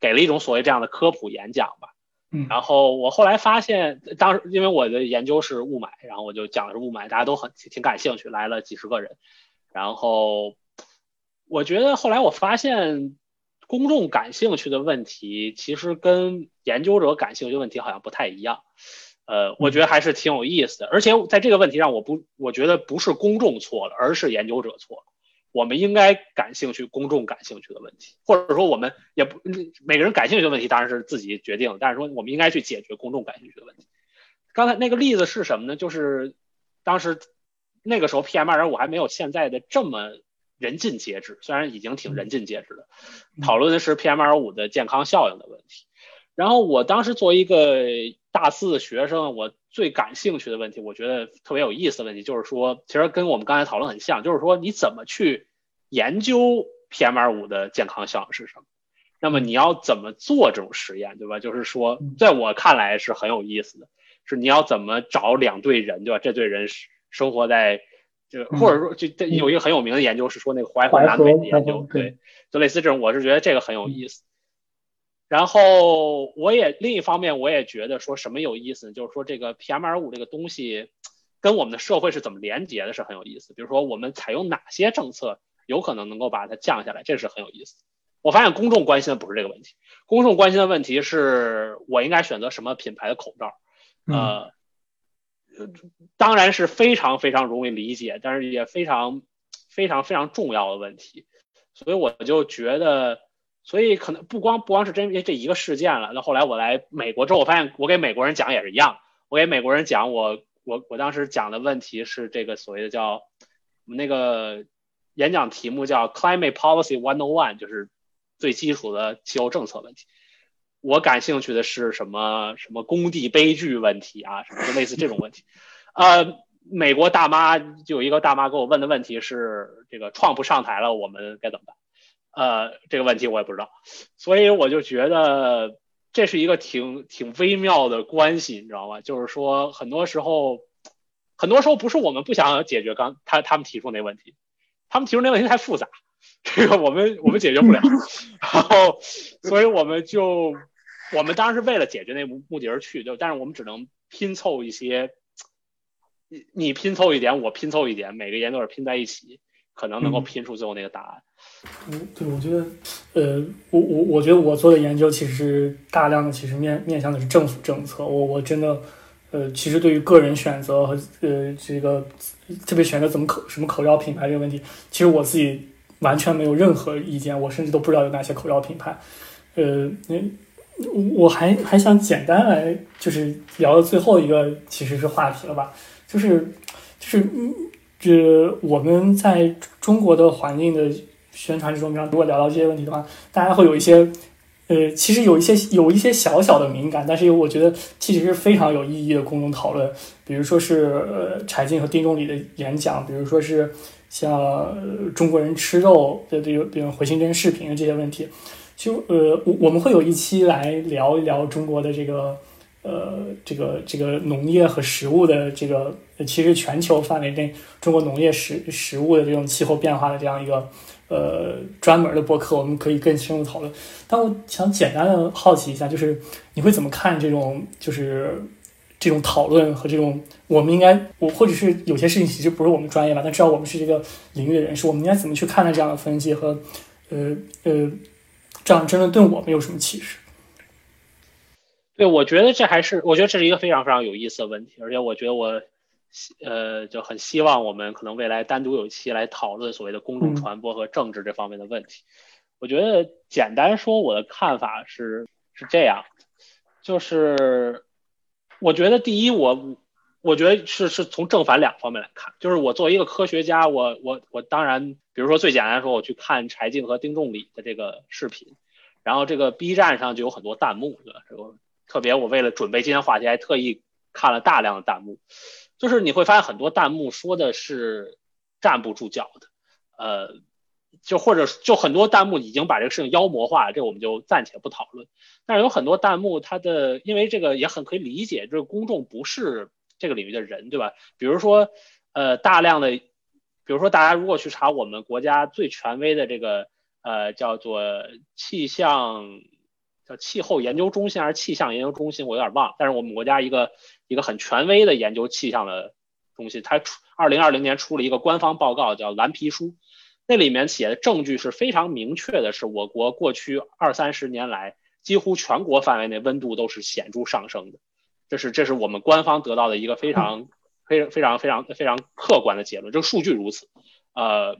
给了一种所谓这样的科普演讲吧。嗯，然后我后来发现，当时因为我的研究是雾霾，然后我就讲的是雾霾，大家都很挺感兴趣，来了几十个人。然后我觉得后来我发现，公众感兴趣的问题其实跟研究者感兴趣的问题好像不太一样。呃，我觉得还是挺有意思的。而且在这个问题上，我不，我觉得不是公众错了，而是研究者错了。我们应该感兴趣公众感兴趣的问题，或者说我们也不每个人感兴趣的问题当然是自己决定，但是说我们应该去解决公众感兴趣的问题。刚才那个例子是什么呢？就是当时那个时候 PM 二点五还没有现在的这么人尽皆知，虽然已经挺人尽皆知的，讨论的是 PM 二点五的健康效应的问题。然后我当时作为一个大四学生，我最感兴趣的问题，我觉得特别有意思的问题，就是说，其实跟我们刚才讨论很像，就是说你怎么去研究 PM 二五的健康效应是什么？那么你要怎么做这种实验，对吧？就是说，在我看来是很有意思的。是你要怎么找两队人，对吧？这队人生活在，就或者说，就有一个很有名的研究是说那个淮河南北的研究，对，就类似这种，我是觉得这个很有意思。然后我也另一方面我也觉得说什么有意思呢？就是说这个 PM 二五这个东西跟我们的社会是怎么连接的，是很有意思。比如说我们采用哪些政策有可能能够把它降下来，这是很有意思。我发现公众关心的不是这个问题，公众关心的问题是我应该选择什么品牌的口罩。呃，当然是非常非常容易理解，但是也非常非常非常重要的问题，所以我就觉得，所以可能不光不光是这这一个事件了。那后来我来美国之后，我发现我给美国人讲也是一样，我给美国人讲，我我我当时讲的问题是这个所谓的叫我们那个演讲题目叫 Climate Policy One O One，就是最基础的气候政策问题。我感兴趣的是什么什么工地悲剧问题啊，什么类似这种问题。呃，美国大妈就有一个大妈给我问的问题是：这个创普上台了，我们该怎么办？呃，这个问题我也不知道，所以我就觉得这是一个挺挺微妙的关系，你知道吗？就是说，很多时候，很多时候不是我们不想解决刚他他们提出那问题，他们提出那问题太复杂，这个我们我们解决不了，然后，所以我们就。我们当然是为了解决那目目的而去，就但是我们只能拼凑一些，你你拼凑一点，我拼凑一点，每个研究者拼在一起，可能能够拼出最后那个答案。嗯，对，我觉得，呃，我我我觉得我做的研究其实大量的其实面面向的是政府政策，我我真的，呃，其实对于个人选择和呃这个特别选择怎么口什么口罩品牌这个问题，其实我自己完全没有任何意见，我甚至都不知道有哪些口罩品牌，呃，那。我还还想简单来，就是聊到最后一个，其实是话题了吧？就是就是嗯，这我们在中国的环境的宣传之中，如果聊到这些问题的话，大家会有一些呃，其实有一些有一些小小的敏感，但是我觉得其实是非常有意义的公众讨论。比如说是呃柴静和丁仲礼的演讲，比如说是像中国人吃肉的这个比如回形针视频的这些问题。就呃，我我们会有一期来聊一聊中国的这个呃，这个这个农业和食物的这个，其实全球范围内中国农业食食物的这种气候变化的这样一个呃专门的播客，我们可以更深入讨论。但我想简单的好奇一下，就是你会怎么看这种就是这种讨论和这种我们应该我或者是有些事情其实不是我们专业吧，但至少我们是这个领域的人士，我们应该怎么去看待这样的分析和呃呃。这样真的对我们有什么启示？对，我觉得这还是，我觉得这是一个非常非常有意思的问题，而且我觉得我，呃，就很希望我们可能未来单独有一期来讨论所谓的公众传播和政治这方面的问题。我觉得简单说，我的看法是是这样，就是我觉得第一，我我觉得是是从正反两方面来看，就是我作为一个科学家，我我我当然。比如说最简单说，我去看柴静和丁仲礼的这个视频，然后这个 B 站上就有很多弹幕，对吧？这个特别，我为了准备今天话题，还特意看了大量的弹幕。就是你会发现很多弹幕说的是站不住脚的，呃，就或者就很多弹幕已经把这个事情妖魔化了，这我们就暂且不讨论。但是有很多弹幕，它的因为这个也很可以理解，就是公众不是这个领域的人，对吧？比如说，呃，大量的。比如说，大家如果去查我们国家最权威的这个呃叫做气象叫气候研究中心还是气象研究中心，我有点忘。但是我们国家一个一个很权威的研究气象的东西，它出二零二零年出了一个官方报告，叫蓝皮书。那里面写的证据是非常明确的，是我国过去二三十年来几乎全国范围内温度都是显著上升的。这是这是我们官方得到的一个非常非常非常非常非常客观的结论，这个数据如此。呃，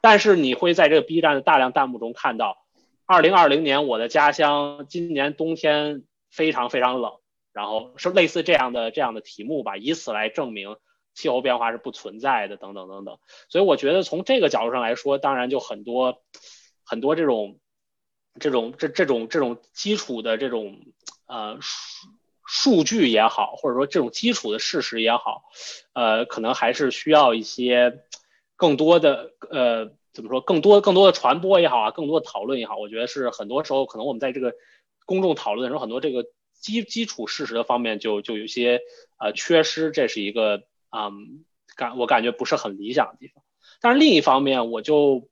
但是你会在这个 B 站的大量弹幕中看到，二零二零年我的家乡今年冬天非常非常冷，然后是类似这样的这样的题目吧，以此来证明气候变化是不存在的，等等等等。所以我觉得从这个角度上来说，当然就很多很多这种这种这这种这种基础的这种呃数数据也好，或者说这种基础的事实也好，呃，可能还是需要一些。更多的呃，怎么说？更多更多的传播也好啊，更多的讨论也好，我觉得是很多时候可能我们在这个公众讨论的时候，很多这个基基础事实的方面就就有些呃缺失，这是一个嗯感我感觉不是很理想的地方。但是另一方面，我就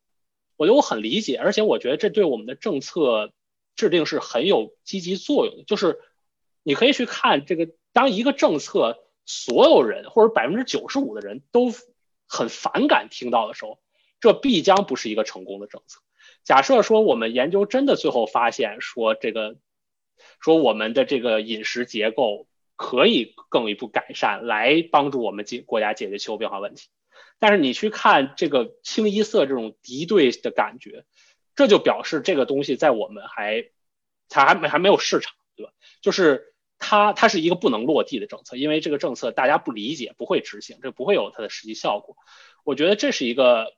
我觉得我很理解，而且我觉得这对我们的政策制定是很有积极作用的。就是你可以去看这个，当一个政策所有人或者百分之九十五的人都。很反感听到的时候，这必将不是一个成功的政策。假设说我们研究真的最后发现说这个，说我们的这个饮食结构可以更一步改善，来帮助我们解国家解决气候变化问题。但是你去看这个清一色这种敌对的感觉，这就表示这个东西在我们还，它还没还没有市场，对吧？就是。它它是一个不能落地的政策，因为这个政策大家不理解，不会执行，这不会有它的实际效果。我觉得这是一个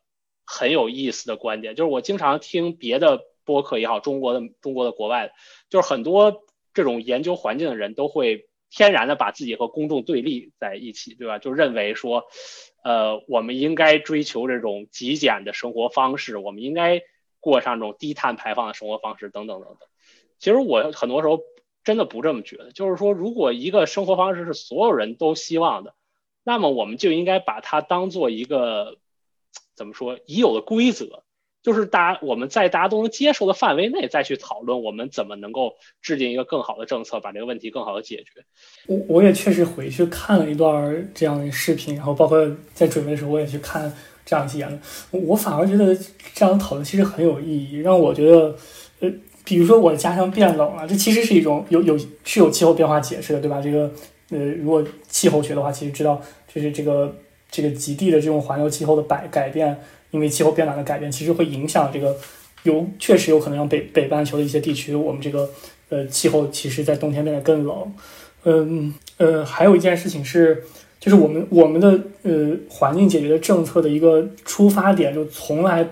很有意思的观点，就是我经常听别的播客也好，中国的中国的国外的，就是很多这种研究环境的人都会天然的把自己和公众对立在一起，对吧？就认为说，呃，我们应该追求这种极简的生活方式，我们应该过上这种低碳排放的生活方式，等等等等。其实我很多时候。真的不这么觉得，就是说，如果一个生活方式是所有人都希望的，那么我们就应该把它当做一个怎么说已有的规则，就是大家我们在大家都能接受的范围内再去讨论，我们怎么能够制定一个更好的政策，把这个问题更好的解决。我我也确实回去看了一段这样的视频，然后包括在准备的时候，我也去看这样一些言论，我反而觉得这样的讨论其实很有意义，让我觉得呃。比如说我的家乡变冷了，这其实是一种有有是有气候变化解释的，对吧？这个呃，如果气候学的话，其实知道就是这个这个极地的这种环流气候的改改变，因为气候变暖的改变，其实会影响这个有确实有可能让北北半球的一些地区，我们这个呃气候其实在冬天变得更冷。嗯呃，还有一件事情是，就是我们我们的呃环境解决的政策的一个出发点就从来。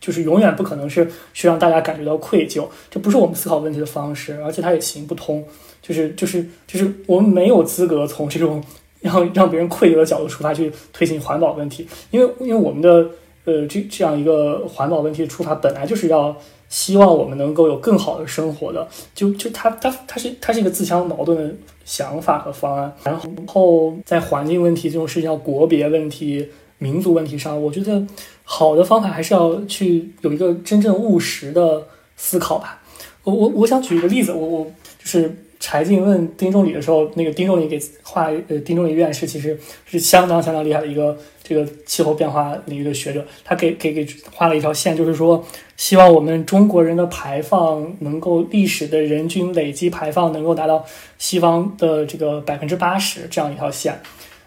就是永远不可能是去让大家感觉到愧疚，这不是我们思考问题的方式，而且它也行不通。就是就是就是我们没有资格从这种让让别人愧疚的角度出发去推进环保问题，因为因为我们的呃这这样一个环保问题的出发本来就是要希望我们能够有更好的生活的，就就它它它是它是一个自相矛盾的想法和方案。然后在环境问题这种事情上，国别问题。民族问题上，我觉得好的方法还是要去有一个真正务实的思考吧。我我我想举一个例子，我我就是柴静问丁仲礼的时候，那个丁仲礼给画呃丁仲礼院士其实是相当相当厉害的一个这个气候变化领域的学者，他给给给画了一条线，就是说希望我们中国人的排放能够历史的人均累积排放能够达到西方的这个百分之八十这样一条线。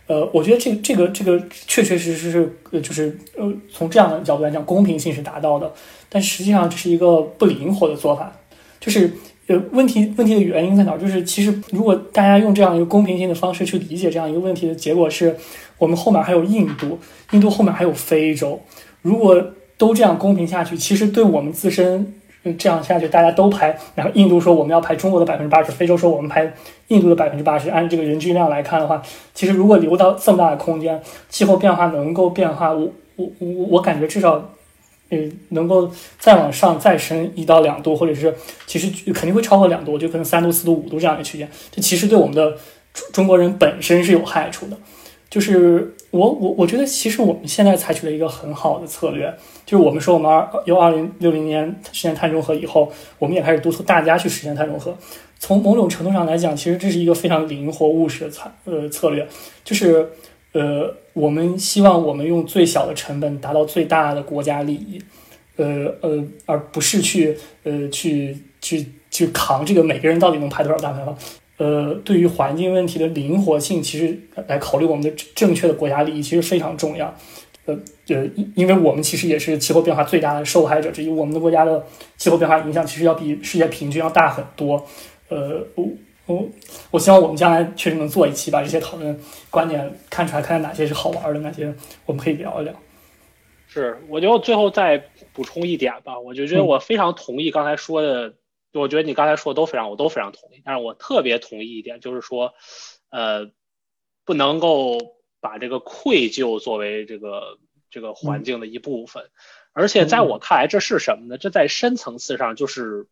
呃，我觉得这这个这个确确实实是呃，就是呃，从这样的角度来讲，公平性是达到的，但实际上这是一个不灵活的做法。就是呃，问题问题的原因在哪？就是其实如果大家用这样一个公平性的方式去理解这样一个问题的结果，是我们后面还有印度，印度后面还有非洲，如果都这样公平下去，其实对我们自身。这样下去，大家都排，然后印度说我们要排中国的百分之八十，非洲说我们排印度的百分之八十。按这个人均量来看的话，其实如果留到这么大的空间，气候变化能够变化，我我我我感觉至少，嗯，能够再往上再升一到两度，或者是其实肯定会超过两度，就可能三度、四度、五度这样的区间。这其实对我们的中中国人本身是有害处的。就是我我我觉得，其实我们现在采取了一个很好的策略。就是我们说，我们二由二零六零年实现碳中和以后，我们也开始督促大家去实现碳中和。从某种程度上来讲，其实这是一个非常灵活务实的策呃策略。就是呃，我们希望我们用最小的成本达到最大的国家利益，呃呃，而不是去呃去去去扛这个每个人到底能排多少大排放。呃，对于环境问题的灵活性，其实来考虑我们的正确的国家利益，其实非常重要。呃呃，因为我们其实也是气候变化最大的受害者之一，我们的国家的气候变化影响其实要比世界平均要大很多。呃，我我希望我们将来确实能做一期，把这些讨论观点看出来，看看哪些是好玩的，哪些我们可以聊一聊。是，我就最后再补充一点吧，我就觉得我非常同意刚才说的。我觉得你刚才说的都非常，我都非常同意。但是我特别同意一点，就是说，呃，不能够把这个愧疚作为这个这个环境的一部分。而且在我看来，这是什么呢？这在深层次上就是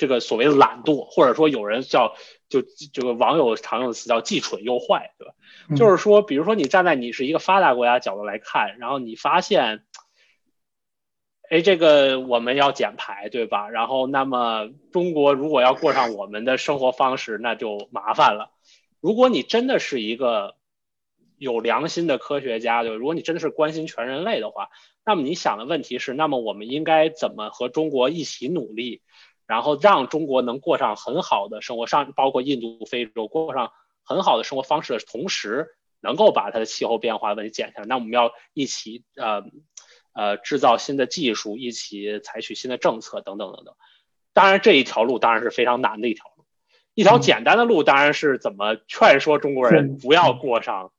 这个所谓的懒惰，或者说有人叫就这个网友常用的词叫既蠢又坏，对吧？就是说，比如说你站在你是一个发达国家角度来看，然后你发现。哎，这个我们要减排，对吧？然后，那么中国如果要过上我们的生活方式，那就麻烦了。如果你真的是一个有良心的科学家，对，如果你真的是关心全人类的话，那么你想的问题是，那么我们应该怎么和中国一起努力，然后让中国能过上很好的生活，上包括印度、非洲过上很好的生活方式的同时，能够把它的气候变化问题减下来。那我们要一起，呃。呃，制造新的技术，一起采取新的政策，等等等等。当然，这一条路当然是非常难的一条路。一条简单的路当然是怎么劝说中国人不要过上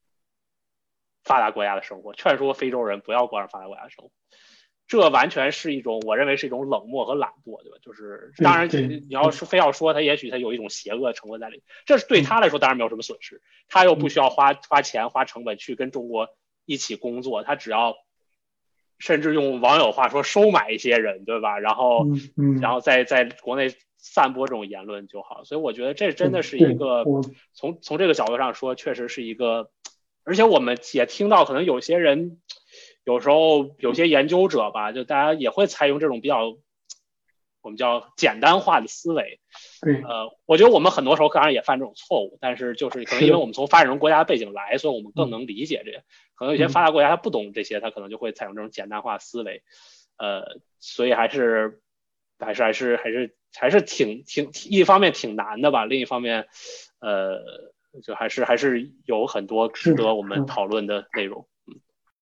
发达国家的生活，劝说非洲人不要过上发达国家的生活。这完全是一种，我认为是一种冷漠和懒惰，对吧？就是当然，你要是非要说他，也许他有一种邪恶成分在里。这是对他来说当然没有什么损失，他又不需要花花钱花成本去跟中国一起工作，他只要。甚至用网友话说，收买一些人，对吧？然后，然后在在国内散播这种言论就好。所以我觉得这真的是一个从从这个角度上说，确实是一个。而且我们也听到，可能有些人有时候有些研究者吧，就大家也会采用这种比较我们叫简单化的思维。对，呃，我觉得我们很多时候当然也犯这种错误，但是就是可能因为我们从发展中国家背景来，所以我们更能理解这些。可能有些发达国家他不懂这些，他可能就会采用这种简单化思维，呃，所以还是还是还是还是还是挺挺一方面挺难的吧，另一方面，呃，就还是还是有很多值得我们讨论的内容。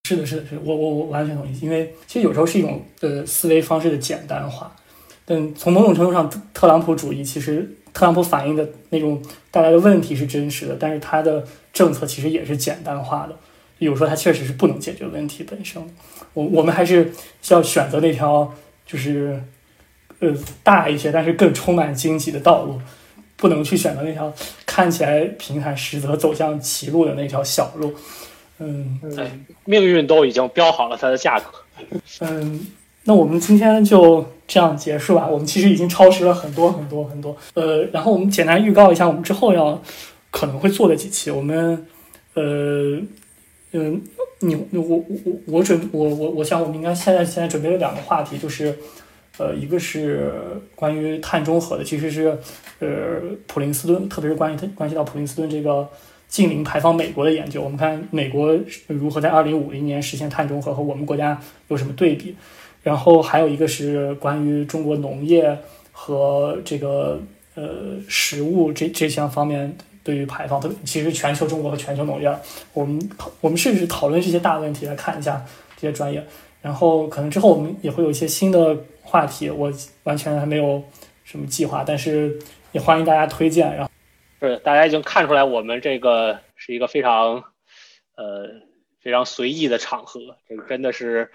是的，是的，是我我我完全同意，因为其实有时候是一种呃思维方式的简单化，但从某种程度上，特朗普主义其实特朗普反映的那种带来的问题是真实的，但是他的政策其实也是简单化的。有时候他确实是不能解决问题本身，我我们还是要选择那条就是呃大一些，但是更充满荆棘的道路，不能去选择那条看起来平坦，实则走向歧路的那条小路。嗯，对，命运都已经标好了它的价格。嗯，那我们今天就这样结束吧。我们其实已经超时了很多很多很多。呃，然后我们简单预告一下，我们之后要可能会做的几期，我们呃。嗯，你我我我我准我我我想我们应该现在现在准备了两个话题，就是呃，一个是关于碳中和的，其实是呃普林斯顿，特别是关于它关系到普林斯顿这个近邻排放美国的研究。我们看美国如何在二零五零年实现碳中和，和我们国家有什么对比。然后还有一个是关于中国农业和这个呃食物这这项方面。对于排放，特别其实全球中国和全球农业，我们我们试试讨论这些大问题来看一下这些专业，然后可能之后我们也会有一些新的话题，我完全还没有什么计划，但是也欢迎大家推荐。然后是大家已经看出来，我们这个是一个非常呃非常随意的场合，这个真的是。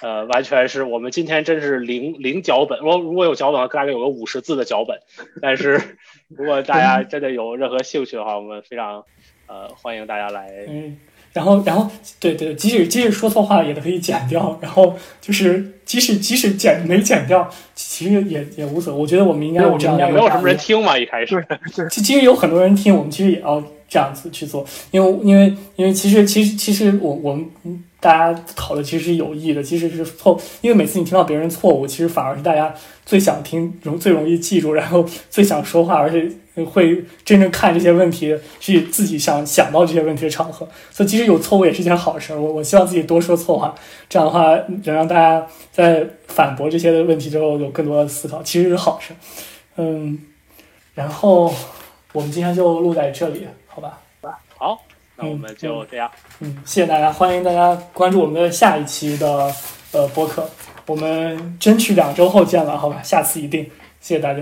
呃，完全是我们今天真是零零脚本。我如果有脚本，大概有个五十字的脚本。但是如果大家真的有任何兴趣的话，我们非常呃欢迎大家来。嗯，然后然后对对，即使即使说错话也都可以剪掉。然后就是即使即使剪没剪掉，其实也也无所谓。我觉得我们应该有这样。没有什么人听嘛，一开始。其其实有很多人听，我们其实也要这样子去做，因为因为因为其实其实其实我我们。大家讨论其实是有益的，即使是错，因为每次你听到别人错误，其实反而是大家最想听、容最容易记住，然后最想说话，而且会真正看这些问题，去自己想想到这些问题的场合。所以，其实有错误也是件好事。我我希望自己多说错话，这样的话能让大家在反驳这些的问题之后有更多的思考，其实是好事。嗯，然后我们今天就录在这里，好吧？好，那我们就这样。嗯，谢谢大家，欢迎大家关注我们的下一期的呃播客，我们争取两周后见了，好吧？下次一定，谢谢大家。